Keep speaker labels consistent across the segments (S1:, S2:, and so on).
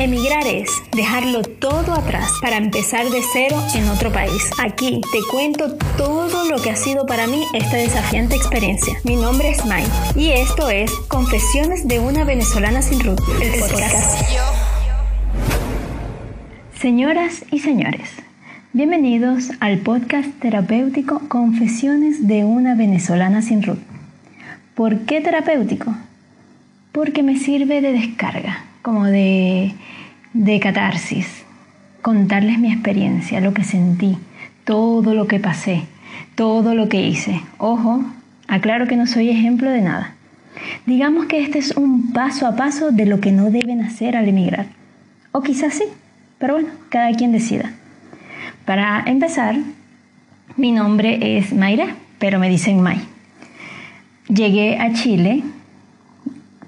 S1: Emigrar es dejarlo todo atrás para empezar de cero en otro país. Aquí te cuento todo lo que ha sido para mí esta desafiante experiencia. Mi nombre es Mai y esto es Confesiones de una venezolana sin root, el podcast. Señoras y señores, bienvenidos al podcast terapéutico Confesiones de una venezolana sin root. ¿Por qué terapéutico? Porque me sirve de descarga como de, de catarsis, contarles mi experiencia, lo que sentí, todo lo que pasé, todo lo que hice. Ojo, aclaro que no soy ejemplo de nada. Digamos que este es un paso a paso de lo que no deben hacer al emigrar. O quizás sí, pero bueno, cada quien decida. Para empezar, mi nombre es Mayra, pero me dicen May. Llegué a Chile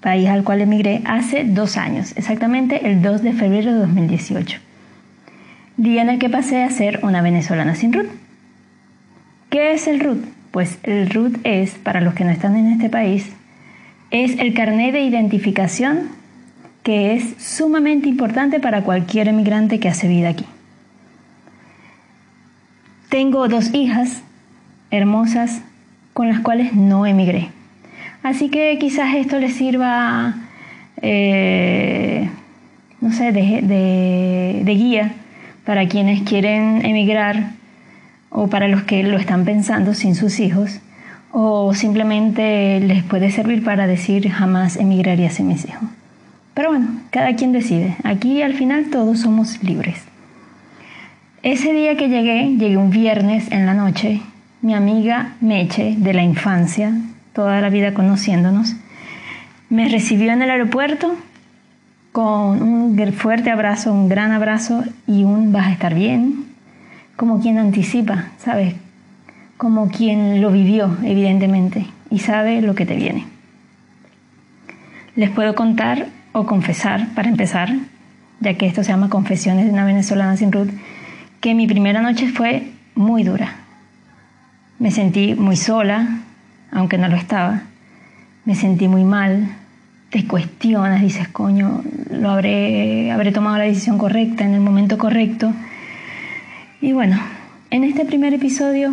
S1: país al cual emigré hace dos años, exactamente el 2 de febrero de 2018, día en el que pasé a ser una venezolana sin RUT. ¿Qué es el RUT? Pues el RUT es, para los que no están en este país, es el carnet de identificación que es sumamente importante para cualquier emigrante que hace vida aquí. Tengo dos hijas hermosas con las cuales no emigré. Así que quizás esto les sirva, eh, no sé, de, guía para quienes quieren emigrar o para los que lo están pensando sin sus hijos o simplemente les puede servir para decir jamás emigraría sin mis hijos. Pero bueno, cada quien decide. Aquí al final todos somos libres. Ese día que llegué, llegué un viernes en la noche, mi amiga Meche de la infancia, toda la vida conociéndonos, me recibió en el aeropuerto con un fuerte abrazo, un gran abrazo y un vas a estar bien, como quien anticipa, ¿sabes? Como quien lo vivió, evidentemente, y sabe lo que te viene. Les puedo contar o confesar, para empezar, ya que esto se llama Confesiones de una venezolana sin Ruth, que mi primera noche fue muy dura. Me sentí muy sola, aunque no lo estaba. Me sentí muy mal, te cuestionas, dices, coño, lo habré, habré tomado la decisión correcta en el momento correcto. Y bueno, en este primer episodio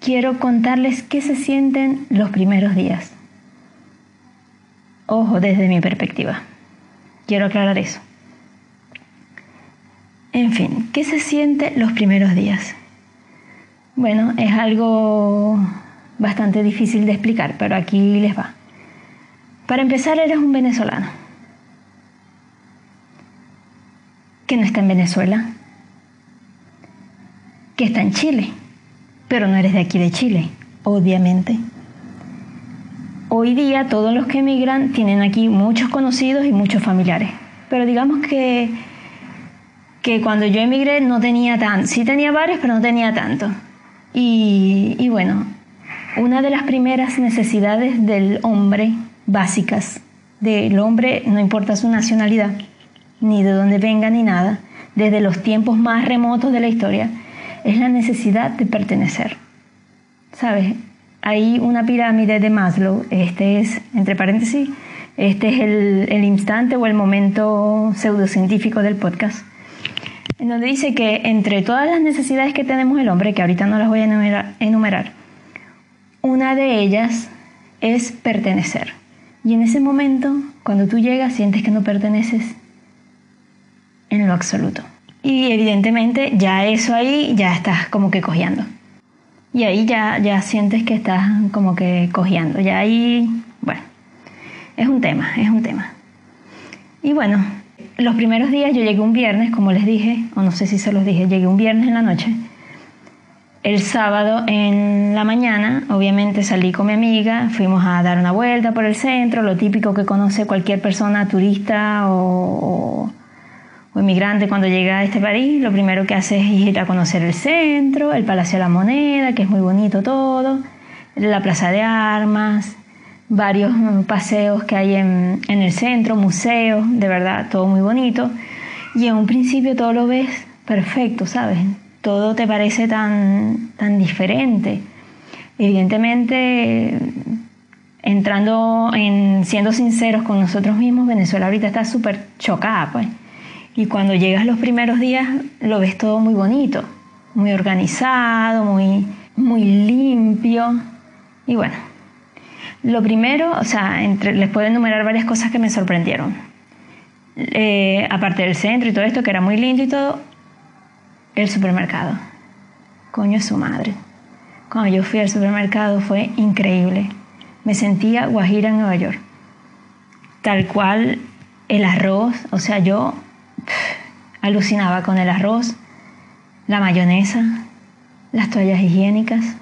S1: quiero contarles qué se sienten los primeros días. Ojo, desde mi perspectiva. Quiero aclarar eso. En fin, ¿qué se siente los primeros días? Bueno, es algo bastante difícil de explicar, pero aquí les va. Para empezar, eres un venezolano que no está en Venezuela, que está en Chile, pero no eres de aquí de Chile, obviamente. Hoy día todos los que emigran tienen aquí muchos conocidos y muchos familiares, pero digamos que, que cuando yo emigré no tenía tanto, sí tenía varios, pero no tenía tanto. Y bueno, una de las primeras necesidades del hombre, básicas, del hombre, no importa su nacionalidad, ni de dónde venga, ni nada, desde los tiempos más remotos de la historia, es la necesidad de pertenecer. ¿Sabes? Hay una pirámide de Maslow, este es, entre paréntesis, este es el, el instante o el momento pseudocientífico del podcast, en donde dice que entre todas las necesidades que tenemos el hombre, que ahorita no las voy a enumerar, enumerar una de ellas es pertenecer. Y en ese momento, cuando tú llegas, sientes que no perteneces en lo absoluto. Y evidentemente ya eso ahí ya estás como que cojeando. Y ahí ya, ya sientes que estás como que cojeando. Ya ahí, bueno, es un tema, es un tema. Y bueno, los primeros días yo llegué un viernes, como les dije, o no sé si se los dije, llegué un viernes en la noche el sábado en la mañana, obviamente salí con mi amiga, fuimos a dar una vuelta por el centro, lo típico que conoce cualquier persona turista o, o, inmigrante cuando llega a este país, lo primero que hace es ir a conocer el centro, el Palacio de la Moneda, que es muy bonito todo, la Plaza de Armas, varios paseos que hay en, en el centro, museos, de verdad, todo muy bonito. Y en un principio todo lo ves perfecto, ¿sabes? Todo te parece tan, tan diferente. Evidentemente, entrando en siendo sinceros con nosotros mismos, Venezuela ahorita está súper chocada, pues. Y cuando llegas los primeros días lo ves todo muy bonito, muy organizado, muy, muy limpio. Y bueno, lo primero, o sea, les puedo enumerar varias cosas que me sorprendieron. Eh, aparte del centro y todo esto, que era muy lindo y todo, el supermercado. Coño, su madre. Cuando yo fui al supermercado fue increíble. Me sentía Guajira en Nueva York. Tal cual el arroz, o sea, yo alucinaba con el arroz, la mayonesa, las toallas higiénicas,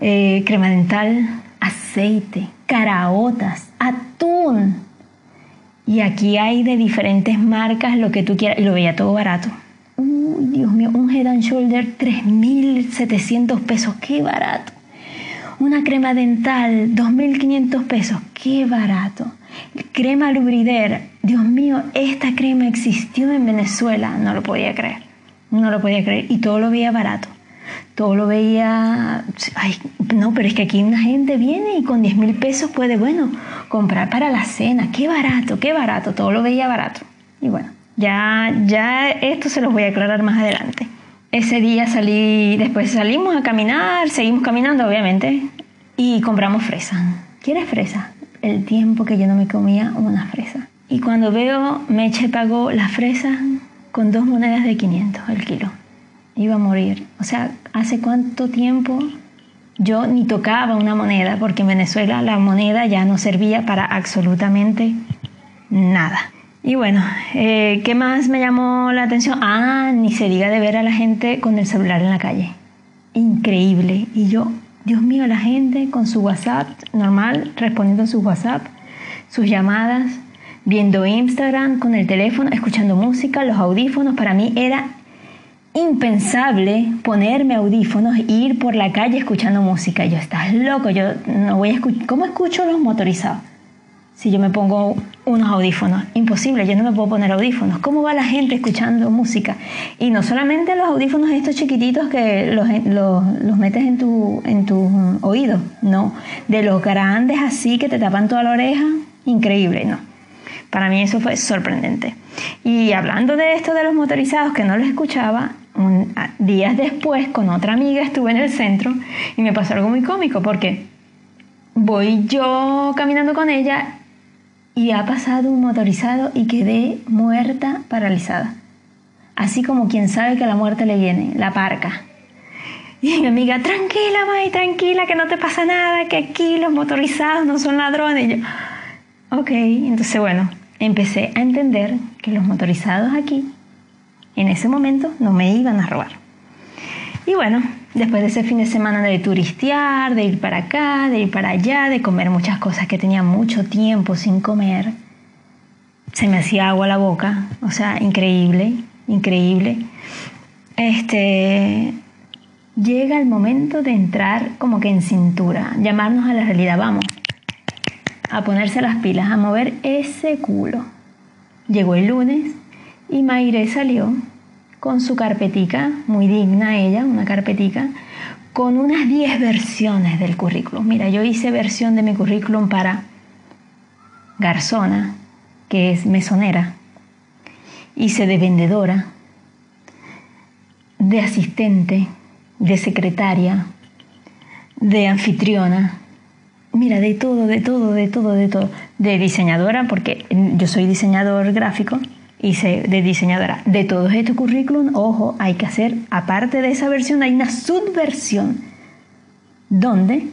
S1: eh, crema dental, aceite, caraotas, atún. Y aquí hay de diferentes marcas lo que tú quieras. Y lo veía todo barato. Uy, Dios mío, un Head and Shoulder 3.700 pesos. ¡Qué barato! Una crema dental 2.500 pesos. ¡Qué barato! Crema Lubrider. Dios mío, esta crema existió en Venezuela. No lo podía creer. No lo podía creer. Y todo lo veía barato todo lo veía, ay, no, pero es que aquí una gente viene y con 10 mil pesos puede, bueno, comprar para la cena, qué barato, qué barato, todo lo veía barato. Y bueno, ya, ya esto se los voy a aclarar más adelante. Ese día salí, después salimos a caminar, seguimos caminando obviamente, y compramos fresa. ¿Quieres fresa? El tiempo que yo no me comía una fresa. Y cuando veo, Meche pagó la fresa con dos monedas de 500 el kilo iba a morir. O sea, ¿hace cuánto tiempo yo ni tocaba una moneda? Porque en Venezuela la moneda ya no servía para absolutamente nada. Y bueno, eh, ¿qué más me llamó la atención? Ah, ni se diga de ver a la gente con el celular en la calle. Increíble. Y yo, Dios mío, la gente con su WhatsApp normal, respondiendo a su WhatsApp, sus llamadas, viendo Instagram con el teléfono, escuchando música, los audífonos, para mí era impensable ponerme audífonos e ir por la calle escuchando música. Yo, estás loco, yo no voy a escuchar. ¿Cómo escucho los motorizados? Si yo me pongo unos audífonos, imposible, yo no me puedo poner audífonos. ¿Cómo va la gente escuchando música? Y no solamente los audífonos estos chiquititos que los, los, metes en tu, en tu oído, no. De los grandes así que te tapan toda la oreja, increíble, no. Para mí eso fue sorprendente. Y hablando de esto de los motorizados que no los escuchaba, días después con otra amiga estuve en el centro y me pasó algo muy cómico porque voy yo caminando con ella y ha pasado un motorizado y quedé muerta, paralizada. Así como quien sabe que la muerte le viene, la parca. Y mi amiga, tranquila, May, tranquila, que no te pasa nada, que aquí los motorizados no son ladrones. Y yo, ok, entonces bueno, empecé a entender que los motorizados aquí en ese momento no me iban a robar. Y bueno, después de ese fin de semana de turistear, de ir para acá, de ir para allá, de comer muchas cosas que tenía mucho tiempo sin comer, se me hacía agua la boca, o sea, increíble, increíble. Este llega el momento de entrar como que en cintura, llamarnos a la realidad, vamos, a ponerse las pilas, a mover ese culo. Llegó el lunes y Mayre salió con su carpetica, muy digna ella, una carpetica, con unas 10 versiones del currículum. Mira, yo hice versión de mi currículum para garzona, que es mesonera, hice de vendedora, de asistente, de secretaria, de anfitriona, mira, de todo, de todo, de todo, de todo, de diseñadora, porque yo soy diseñador gráfico, hice de diseñadora. De todos estos currículum, ojo, hay que hacer, aparte de esa versión, hay una subversión donde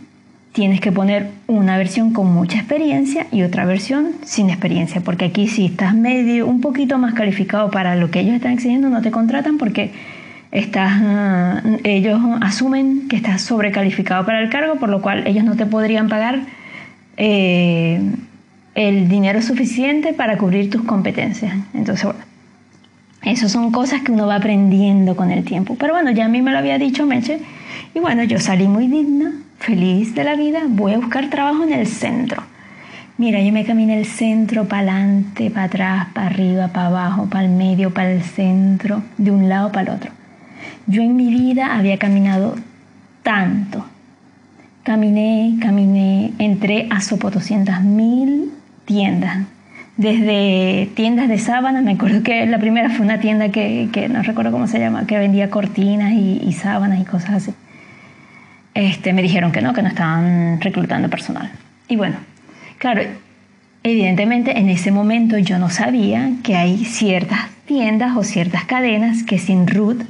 S1: tienes que poner una versión con mucha experiencia y otra versión sin experiencia, porque aquí si estás medio, un poquito más calificado para lo que ellos están exigiendo, no te contratan porque estás, ah, ellos asumen que estás sobrecalificado para el cargo, por lo cual ellos no te podrían pagar eh, el dinero suficiente para cubrir tus competencias. Entonces, bueno, esas son cosas que uno va aprendiendo con el tiempo. Pero bueno, ya a mí me lo había dicho Meche. Y bueno, yo salí muy digna, feliz de la vida. Voy a buscar trabajo en el centro. Mira, yo me caminé el centro para adelante, para atrás, para arriba, para abajo, para el medio, para el centro, de un lado para el otro. Yo en mi vida había caminado tanto. Caminé, caminé, entré a Sopo mil tiendas desde tiendas de sábanas, me acuerdo que la primera fue una tienda que, no recuerdo cómo se llama, que vendía cortinas y, sábanas y cosas así. Este, me dijeron que no, que no estaban reclutando personal. Y bueno, claro, evidentemente en ese momento yo no sabía que hay ciertas tiendas o ciertas cadenas que sin root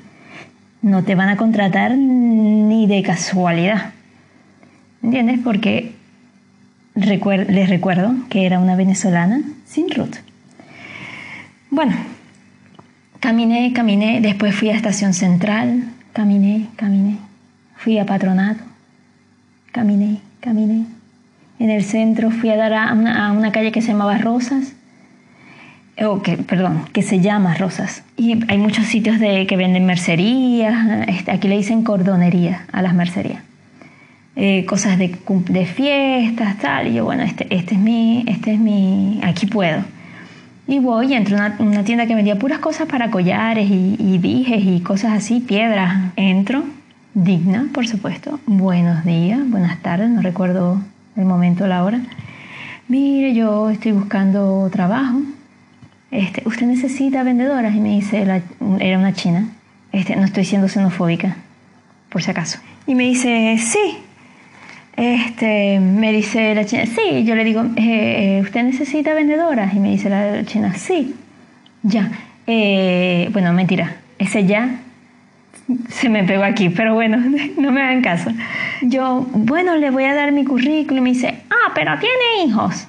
S1: no te van a contratar ni de casualidad. ¿Entiendes? Porque les recuerdo que era una venezolana sin root. Bueno, caminé, caminé, después fui a Estación Central, caminé, caminé, fui a Patronato, caminé, caminé. En el centro fui a dar a una, calle que se llamaba Rosas, o que, perdón, que se llama Rosas. Y hay muchos sitios de, que venden mercerías, este, aquí le dicen cordonería a las mercerías. Eh, cosas de, de, fiestas, tal. Y yo, bueno, este, este, es mi, este es mi, aquí puedo. Y voy y entro a una, tienda que vendía puras cosas para collares y, dijes y cosas así, piedras. Entro, digna, por supuesto. Buenos días, buenas tardes, no recuerdo el momento, la hora. Mire, yo estoy buscando trabajo. Este, ¿Usted necesita vendedoras? Y me dice, era una china. Este, no estoy siendo xenofóbica, por si acaso. Y me dice, sí, este, me dice la china, sí, yo le digo, eh, eh, ¿usted necesita vendedoras? Y me dice la china, sí, ya. Eh, bueno, mentira, ese ya se me pegó aquí, pero bueno, no me hagan caso. Yo, bueno, le voy a dar mi currículum y me dice, ah, pero tiene hijos.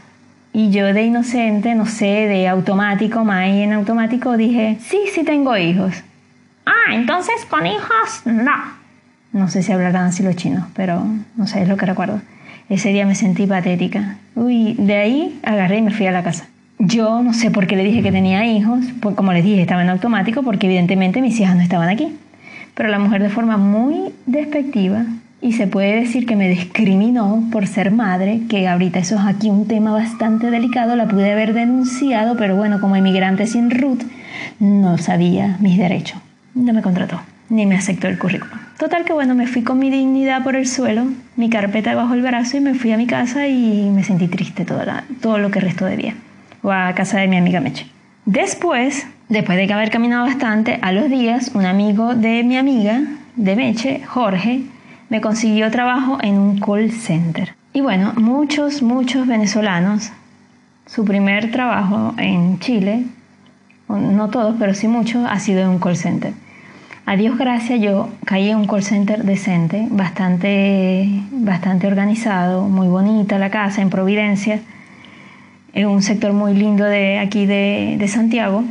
S1: Y yo de inocente, no sé, de automático, más en automático, dije, sí, sí tengo hijos. Ah, entonces con hijos, no. No sé si hablarán así los chinos, pero no sé, es lo que recuerdo. Ese día me sentí patética. Uy, de ahí agarré y me fui a la casa. Yo no sé por qué le dije que tenía hijos, pues como les dije, estaba en automático porque evidentemente mis hijas no estaban aquí. Pero la mujer de forma muy despectiva y se puede decir que me discriminó por ser madre, que ahorita eso es aquí un tema bastante delicado, la pude haber denunciado, pero bueno, como emigrante sin root, no sabía mis derechos. No me contrató, ni me aceptó el currículum. Total que bueno, me fui con mi dignidad por el suelo, mi carpeta bajo el brazo y me fui a mi casa y me sentí triste todo, todo lo que restó de día. O a casa de mi amiga Meche. Después, después de haber caminado bastante, a los días, un amigo de mi amiga, de Meche, Jorge, me consiguió trabajo en un call center. Y bueno, muchos, muchos venezolanos, su primer trabajo en Chile, no todos, pero sí muchos, ha sido en un call center. A Dios gracias yo caí en un call center decente, bastante, bastante organizado, muy bonita la casa en Providencia, en un sector muy lindo de aquí de, de Santiago.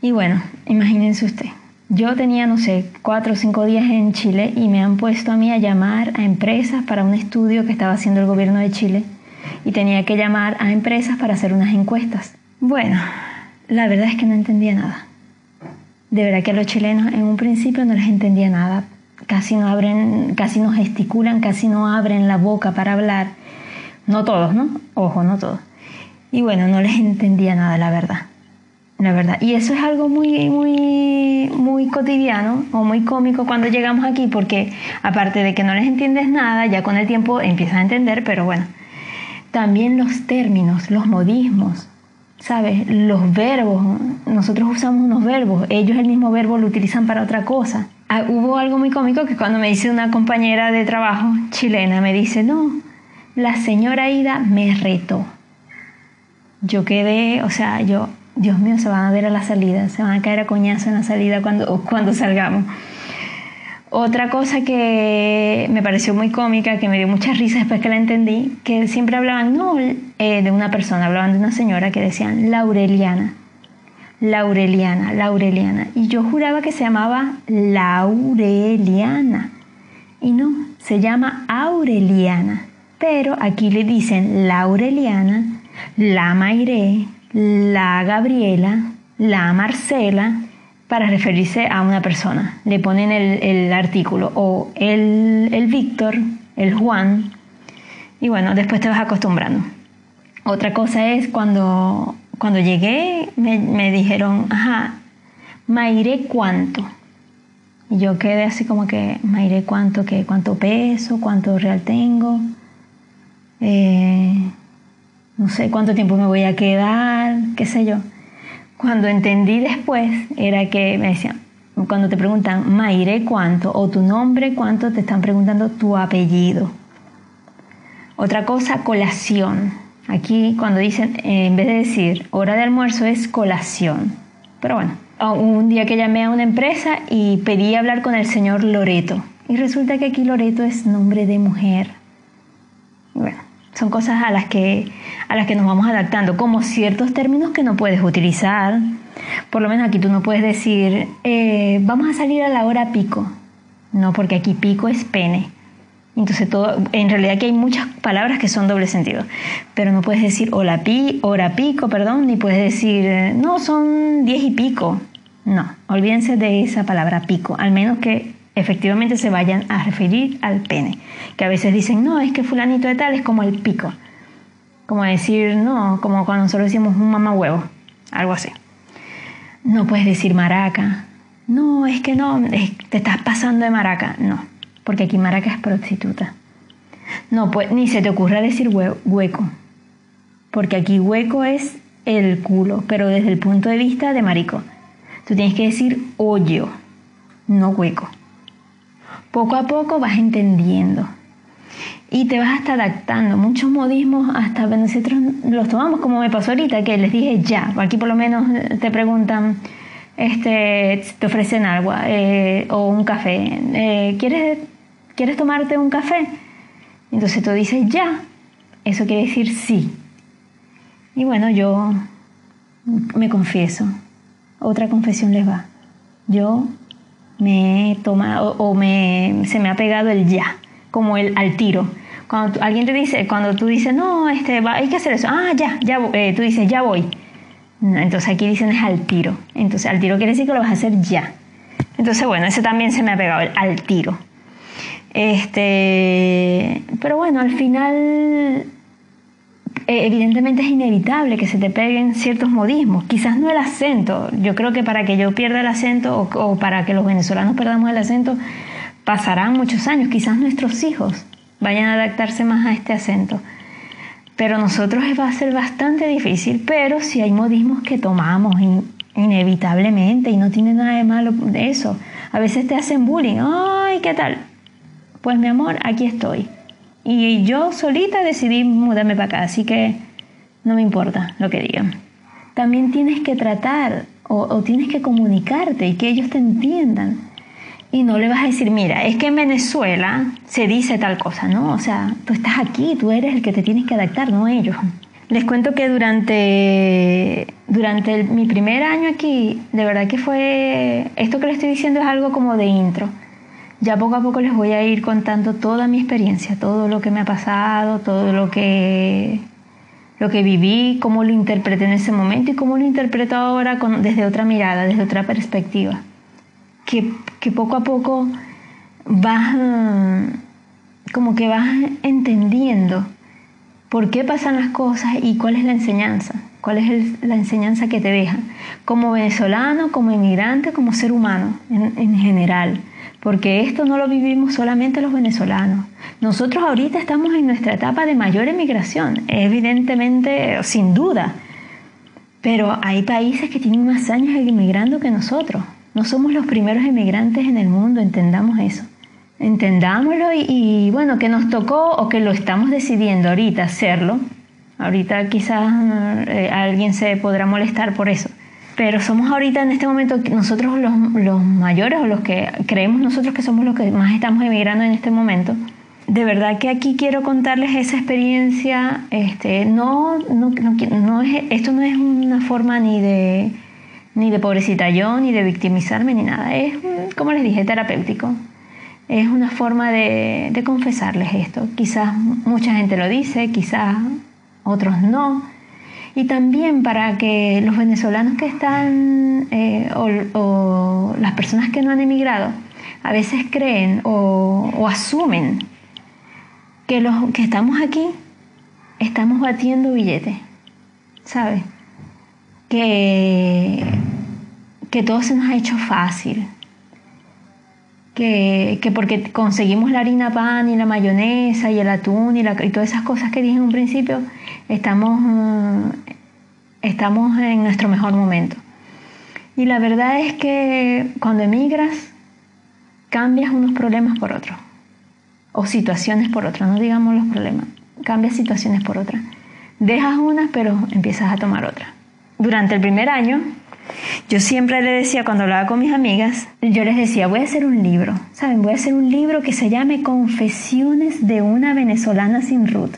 S1: Y bueno, imagínense usted, yo tenía, no sé, cuatro o cinco días en Chile y me han puesto a mí a llamar a empresas para un estudio que estaba haciendo el gobierno de Chile y tenía que llamar a empresas para hacer unas encuestas. Bueno, la verdad es que no entendía nada de verdad que los chilenos en un principio no les entendía nada. Casi no abren, casi no gesticulan, casi no abren la boca para hablar. No todos, ¿no? Ojo, no todos. Y bueno, no les entendía nada, la verdad. La verdad. Y eso es algo muy, muy, muy cotidiano o muy cómico cuando llegamos aquí, porque aparte de que no les entiendes nada, ya con el tiempo empiezas a entender, pero bueno. También los términos, los modismos, ¿sabes? Los verbos, nosotros usamos unos verbos, ellos el mismo verbo lo utilizan para otra cosa. Ah, hubo algo muy cómico que cuando me dice una compañera de trabajo chilena, me dice, no, la señora Ida me retó. Yo quedé, o sea, yo, Dios mío, se van a ver a la salida, se van a caer a coñazo en la salida cuando, cuando salgamos. Otra cosa que me pareció muy cómica, que me dio mucha risa después que la entendí, que siempre hablaban, no eh, de una persona, hablaban de una señora que decían Laureliana, Laureliana, Laureliana. Y yo juraba que se llamaba Laureliana. Y no, se llama Aureliana. Pero aquí le dicen Laureliana, la Mairé, la Gabriela, la Marcela, para referirse a una persona. Le ponen el, artículo o el, el Víctor, el Juan, y bueno, después te vas acostumbrando. Otra cosa es cuando, cuando llegué, me, dijeron, ajá, Mairé cuánto. Y yo quedé así como que, Mairé cuánto, qué, cuánto peso, cuánto real tengo. Eh, no sé cuánto tiempo me voy a quedar, qué sé yo. Cuando entendí después era que me decían, cuando te preguntan Maire cuánto o tu nombre cuánto, te están preguntando tu apellido. Otra cosa, colación. Aquí cuando dicen, en vez de decir hora de almuerzo es colación. Pero bueno, un día que llamé a una empresa y pedí hablar con el señor Loreto. Y resulta que aquí Loreto es nombre de mujer. Bueno, son cosas a las que, a las que nos vamos adaptando, como ciertos términos que no puedes utilizar. Por lo menos aquí tú no puedes decir, eh, vamos a salir a la hora pico. No, porque aquí pico es pene. Entonces, todo, en realidad aquí hay muchas palabras que son doble sentido, pero no puedes decir hora, pi, hora pico, perdón, ni puedes decir, no, son diez y pico. No, olvídense de esa palabra pico, al menos que efectivamente se vayan a referir al pene. Que a veces dicen, no, es que fulanito de tal es como el pico. Como decir, no, como cuando nosotros decimos un mamá huevo, algo así. No puedes decir maraca. No, es que no, te estás pasando de maraca. No, porque aquí Maraca es prostituta. No, pues ni se te ocurra decir hueco, porque aquí hueco es el culo, pero desde el punto de vista de marico. Tú tienes que decir hoyo, no hueco. Poco a poco vas entendiendo y te vas hasta adaptando. Muchos modismos hasta nosotros los tomamos como me pasó ahorita, que les dije ya. Aquí por lo menos te preguntan, este, te ofrecen agua eh, o un café. Eh, ¿Quieres ¿quieres tomarte un café? Entonces tú dices ya, eso quiere decir sí. Y bueno, yo me confieso, otra confesión les va. Yo me he tomado o me, se me ha pegado el ya, como el al tiro. Cuando alguien te dice, cuando tú dices, no, este, hay que hacer eso, ah, ya, ya, eh, tú dices, ya voy. entonces aquí dicen es al tiro. Entonces al tiro quiere decir que lo vas a hacer ya. Entonces bueno, ese también se me ha pegado, el al tiro. Este, pero bueno, al final eh, evidentemente es inevitable que se te peguen ciertos modismos, quizás no el acento, yo creo que para que yo pierda el acento o, para que los venezolanos perdamos el acento pasarán muchos años, quizás nuestros hijos vayan a adaptarse más a este acento. Pero nosotros va a ser bastante difícil, pero si hay modismos que tomamos inevitablemente y no tiene nada de malo de eso. A veces te hacen bullying, ay, ¿qué tal? Pues mi amor, aquí estoy. Y yo solita decidí mudarme para acá, así que no me importa lo que digan. También tienes que tratar o, tienes que comunicarte y que ellos te entiendan. Y no le vas a decir, mira, es que en Venezuela se dice tal cosa, ¿no? O sea, tú estás aquí, tú eres el que te tienes que adaptar, no ellos. Les cuento que durante, durante mi primer año aquí, de verdad que fue, esto que les estoy diciendo es algo como de intro ya poco a poco les voy a ir contando toda mi experiencia, todo lo que me ha pasado, todo lo que, lo que viví, cómo lo interpreté en ese momento y cómo lo interpreto ahora desde otra mirada, desde otra perspectiva. Que, que poco a poco vas, como que vas entendiendo por qué pasan las cosas y cuál es la enseñanza, cuál es la enseñanza que te dejan, como venezolano, como inmigrante, como ser humano en general porque esto no lo vivimos solamente los venezolanos. Nosotros ahorita estamos en nuestra etapa de mayor emigración, evidentemente, sin duda, pero hay países que tienen más años emigrando que nosotros. No somos los primeros emigrantes en el mundo, entendamos eso. Entendámoslo y, bueno, que nos tocó o que lo estamos decidiendo ahorita hacerlo. Ahorita quizás eh, alguien se podrá molestar por eso pero somos ahorita en este momento nosotros los, los, mayores o los que creemos nosotros que somos los que más estamos emigrando en este momento. De verdad que aquí quiero contarles esa experiencia. Este, no, no, no, es, esto no es una forma ni de, ni de pobrecita yo, ni de victimizarme, ni nada. Es, como les dije, terapéutico. Es una forma de, de confesarles esto. Quizás mucha gente lo dice, quizás otros no y también para que los venezolanos que están eh, o, las personas que no han emigrado a veces creen o, asumen que los que estamos aquí estamos batiendo billetes, ¿sabes? Que, que todo se nos ha hecho fácil, que, porque conseguimos la harina pan y la mayonesa y el atún y, y todas esas cosas que dije en un principio, estamos, mm, estamos en nuestro mejor momento. Y la verdad es que cuando emigras, cambias unos problemas por otros, o situaciones por otras, no digamos los problemas, cambias situaciones por otras. Dejas unas, pero empiezas a tomar otras. Durante el primer año yo siempre le decía, cuando hablaba con mis amigas, yo les decía, voy a hacer un libro, ¿saben? Voy a hacer un libro que se llame Confesiones de una venezolana sin Ruth.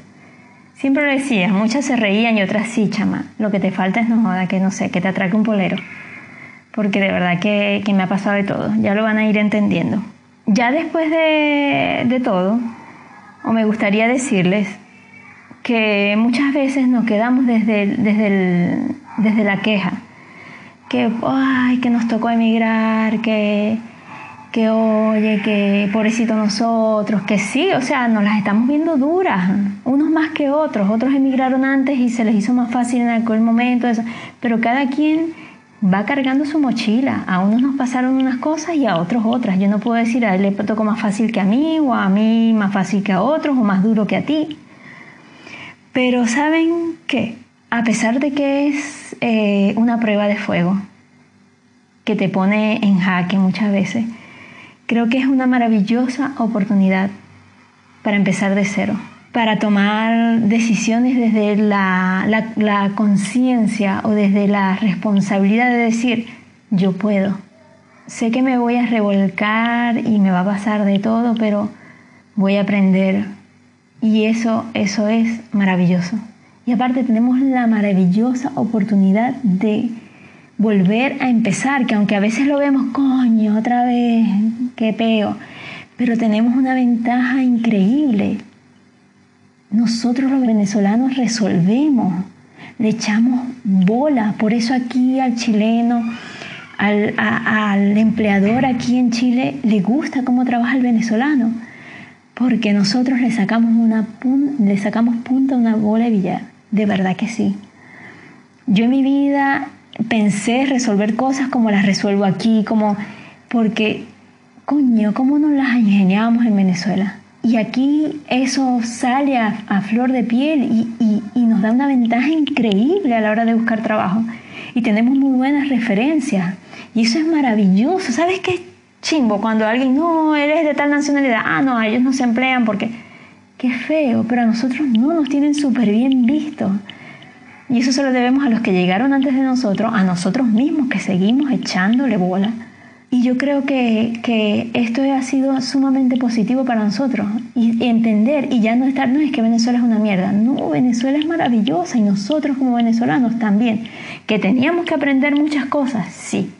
S1: Siempre lo decía, muchas se reían y otras sí, chama. Lo que te falta es no joda, que no sé, que te atraque un polero. Porque de verdad que, me ha pasado de todo, ya lo van a ir entendiendo. Ya después de, de todo, o me gustaría decirles que muchas veces nos quedamos desde, desde, desde la queja que, ay, que nos tocó emigrar, que, que oye, que pobrecito nosotros, que sí, o sea, nos las estamos viendo duras, unos más que otros, otros emigraron antes y se les hizo más fácil en aquel momento, pero cada quien va cargando su mochila, a unos nos pasaron unas cosas y a otros otras, yo no puedo decir a él le tocó más fácil que a mí o a mí más fácil que a otros o más duro que a ti, pero ¿saben qué? A pesar de que es eh, una prueba de fuego que te pone en jaque muchas veces, creo que es una maravillosa oportunidad para empezar de cero, para tomar decisiones desde la, la conciencia o desde la responsabilidad de decir, yo puedo. Sé que me voy a revolcar y me va a pasar de todo, pero voy a aprender. Y eso, eso es maravilloso. Y aparte tenemos la maravillosa oportunidad de volver a empezar, que aunque a veces lo vemos, coño, otra vez, qué peo, pero tenemos una ventaja increíble. Nosotros los venezolanos resolvemos, le echamos bola, por eso aquí al chileno, al, al empleador aquí en Chile le gusta cómo trabaja el venezolano, porque nosotros le sacamos, una, le sacamos punta a una bola de billar. De verdad que sí. Yo en mi vida pensé resolver cosas como las resuelvo aquí, como porque, coño, ¿cómo nos las ingeniábamos en Venezuela? Y aquí eso sale a, flor de piel y, y, nos da una ventaja increíble a la hora de buscar trabajo. Y tenemos muy buenas referencias. Y eso es maravilloso. ¿Sabes qué chimbo? Cuando alguien, no, eres de tal nacionalidad, ah, no, ellos no se emplean porque Qué feo, pero a nosotros no nos tienen súper bien visto. Y eso se lo debemos a los que llegaron antes de nosotros, a nosotros mismos que seguimos echándole bola. Y yo creo que, que esto ha sido sumamente positivo para nosotros. Y entender y ya no estar, no es que Venezuela es una mierda. No, Venezuela es maravillosa y nosotros como venezolanos también. Que teníamos que aprender muchas cosas, sí.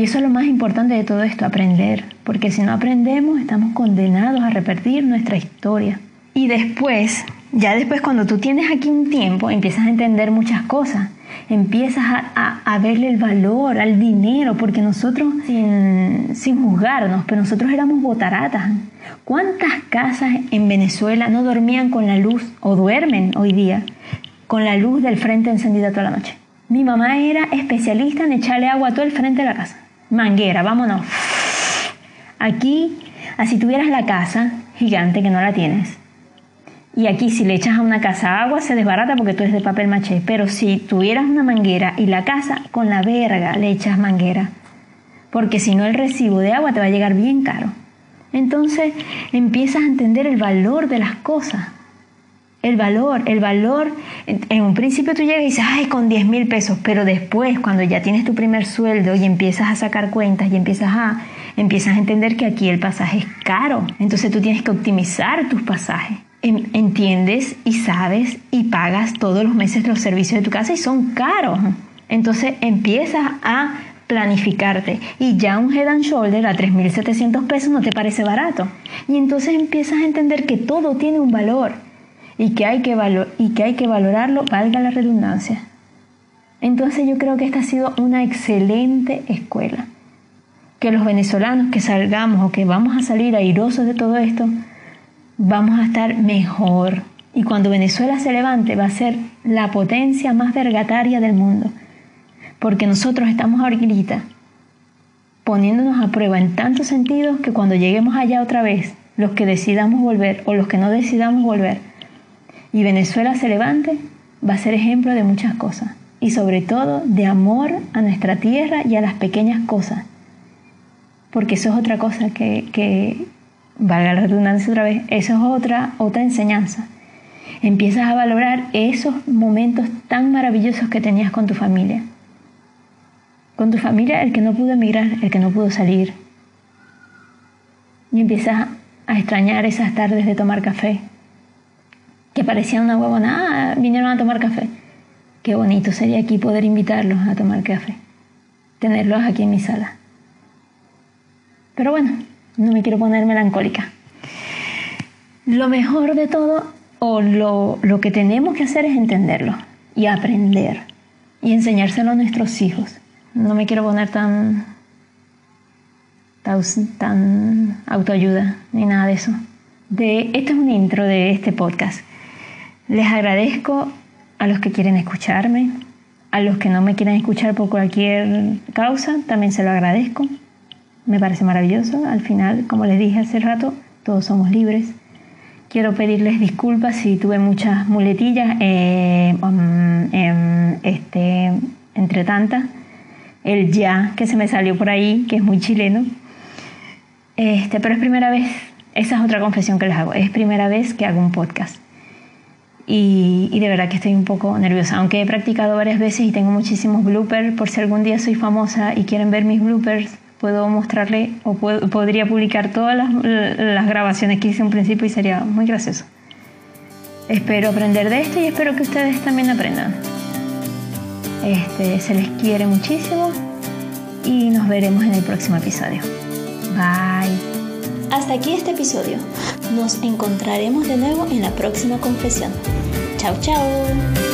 S1: Y eso es lo más importante de todo esto, aprender, porque si no aprendemos estamos condenados a repetir nuestra historia. Y después, ya después cuando tú tienes aquí un tiempo, empiezas a entender muchas cosas, empiezas a, verle el valor al dinero, porque nosotros, sin, sin juzgarnos, pero nosotros éramos botaratas. ¿Cuántas casas en Venezuela no dormían con la luz, o duermen hoy día, con la luz del frente encendida toda la noche? Mi mamá era especialista en echarle agua a todo el frente de la casa. Manguera, vámonos. Aquí, así tuvieras la casa gigante que no la tienes. Y aquí si le echas a una casa agua se desbarata porque tú eres de papel maché. Pero si tuvieras una manguera y la casa con la verga le echas manguera. Porque si no el recibo de agua te va a llegar bien caro. Entonces empiezas a entender el valor de las cosas. El valor, el valor, en, un principio tú llegas y dices, ay, con 10 mil pesos, pero después, cuando ya tienes tu primer sueldo y empiezas a sacar cuentas y empiezas a, empiezas a entender que aquí el pasaje es caro, entonces tú tienes que optimizar tus pasajes. Entiendes y sabes y pagas todos los meses los servicios de tu casa y son caros. Entonces empiezas a planificarte y ya un head and shoulder a 3.700 pesos no te parece barato. Y entonces empiezas a entender que todo tiene un valor y que hay que, y que, hay que valorarlo, valga la redundancia. Entonces yo creo que esta ha sido una excelente escuela. Que los venezolanos que salgamos o que vamos a salir airosos de todo esto, vamos a estar mejor. Y cuando Venezuela se levante va a ser la potencia más vergataria del mundo. Porque nosotros estamos ahorita poniéndonos a prueba en tantos sentidos que cuando lleguemos allá otra vez, los que decidamos volver o los que no decidamos volver, y Venezuela se levante, va a ser ejemplo de muchas cosas, y sobre todo de amor a nuestra tierra y a las pequeñas cosas, porque eso es otra cosa que, que valga la redundancia otra vez, eso es otra, otra enseñanza. Empiezas a valorar esos momentos tan maravillosos que tenías con tu familia. Con tu familia, el que no pudo emigrar, el que no pudo salir. Y empiezas a extrañar esas tardes de tomar café, que parecían una huevona, ah, vinieron a tomar café. Qué bonito sería aquí poder invitarlos a tomar café, tenerlos aquí en mi sala. Pero bueno, no me quiero poner melancólica. Lo mejor de todo, o lo, lo que tenemos que hacer es entenderlo y aprender y enseñárselo a nuestros hijos. No me quiero poner tan, tan, tan autoayuda ni nada de eso. De, esto es un intro de este podcast. Les agradezco a los que quieren escucharme, a los que no me quieren escuchar por cualquier causa, también se lo agradezco me parece maravilloso. Al final, como les dije hace rato, todos somos libres. Quiero pedirles disculpas si tuve muchas muletillas eh, um, em, este, entre tantas. El ya que se me salió por ahí, que es muy chileno. Este, pero es primera vez, esa es otra confesión que les hago, es primera vez que hago un podcast. Y, de verdad que estoy un poco nerviosa, aunque he practicado varias veces y tengo muchísimos bloopers, por si algún día soy famosa y quieren ver mis bloopers, puedo mostrarle o podría publicar todas las, grabaciones que hice en principio y sería muy gracioso. Espero aprender de esto y espero que ustedes también aprendan. Este, se les quiere muchísimo y nos veremos en el próximo episodio. Bye.
S2: Hasta aquí este episodio. Nos encontraremos de nuevo en la próxima confesión. 再见。